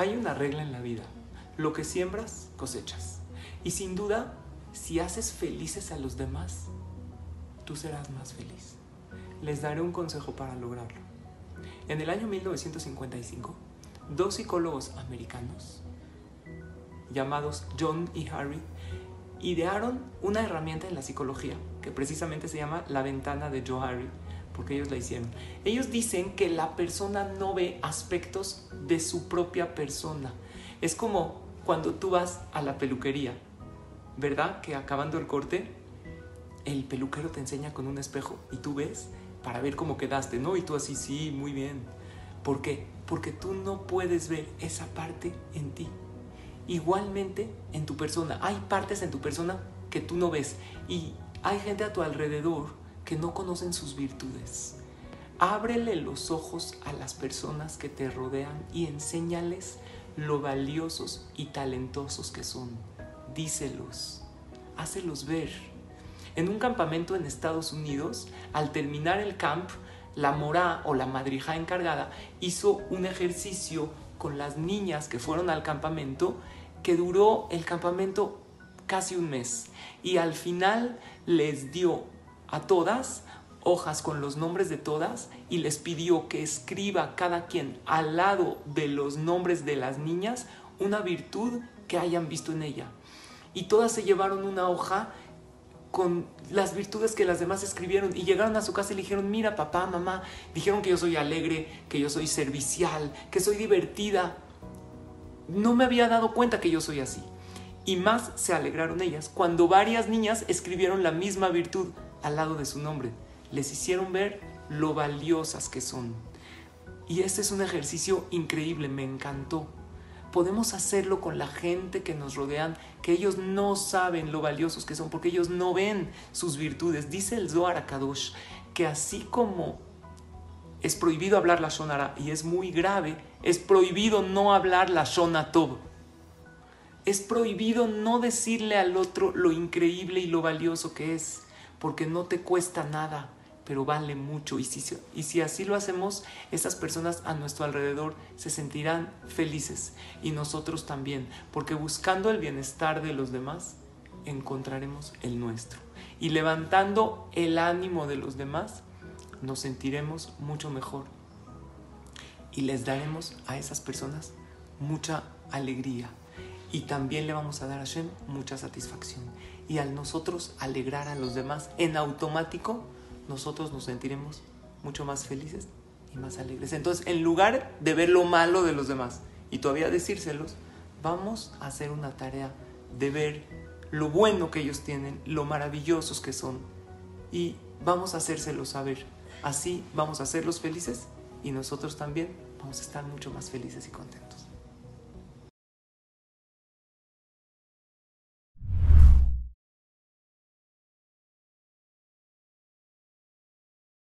Hay una regla en la vida. Lo que siembras, cosechas. Y sin duda, si haces felices a los demás, tú serás más feliz. Les daré un consejo para lograrlo. En el año 1955, dos psicólogos americanos llamados John y Harry idearon una herramienta en la psicología que precisamente se llama la ventana de Joe Harry, porque ellos la hicieron. Ellos dicen que la persona no ve aspectos de su propia persona. Es como cuando tú vas a la peluquería, ¿verdad? Que acabando el corte, el peluquero te enseña con un espejo y tú ves para ver cómo quedaste, ¿no? Y tú así, sí, muy bien. ¿Por qué? Porque tú no puedes ver esa parte en ti. Igualmente en tu persona. Hay partes en tu persona que tú no ves. Y hay gente a tu alrededor que no conocen sus virtudes. Ábrele los ojos a las personas que te rodean y enséñales lo valiosos y talentosos que son. Díselos, hácelos ver. En un campamento en Estados Unidos, al terminar el camp, la morá o la madrija encargada hizo un ejercicio con las niñas que fueron al campamento que duró el campamento casi un mes y al final les dio a todas hojas con los nombres de todas y les pidió que escriba cada quien al lado de los nombres de las niñas una virtud que hayan visto en ella. Y todas se llevaron una hoja con las virtudes que las demás escribieron y llegaron a su casa y le dijeron, mira papá, mamá, dijeron que yo soy alegre, que yo soy servicial, que soy divertida. No me había dado cuenta que yo soy así. Y más se alegraron ellas cuando varias niñas escribieron la misma virtud al lado de su nombre. Les hicieron ver lo valiosas que son. Y este es un ejercicio increíble, me encantó. Podemos hacerlo con la gente que nos rodean, que ellos no saben lo valiosos que son, porque ellos no ven sus virtudes. Dice el Zohar Akadosh que así como es prohibido hablar la Shonara y es muy grave, es prohibido no hablar la Shonatov. Es prohibido no decirle al otro lo increíble y lo valioso que es porque no te cuesta nada, pero vale mucho. Y si, y si así lo hacemos, esas personas a nuestro alrededor se sentirán felices y nosotros también, porque buscando el bienestar de los demás, encontraremos el nuestro. Y levantando el ánimo de los demás, nos sentiremos mucho mejor. Y les daremos a esas personas mucha alegría. Y también le vamos a dar a Hashem mucha satisfacción y al nosotros alegrar a los demás en automático, nosotros nos sentiremos mucho más felices y más alegres. Entonces, en lugar de ver lo malo de los demás y todavía decírselos, vamos a hacer una tarea de ver lo bueno que ellos tienen, lo maravillosos que son y vamos a hacérselos saber. Así vamos a hacerlos felices y nosotros también vamos a estar mucho más felices y contentos.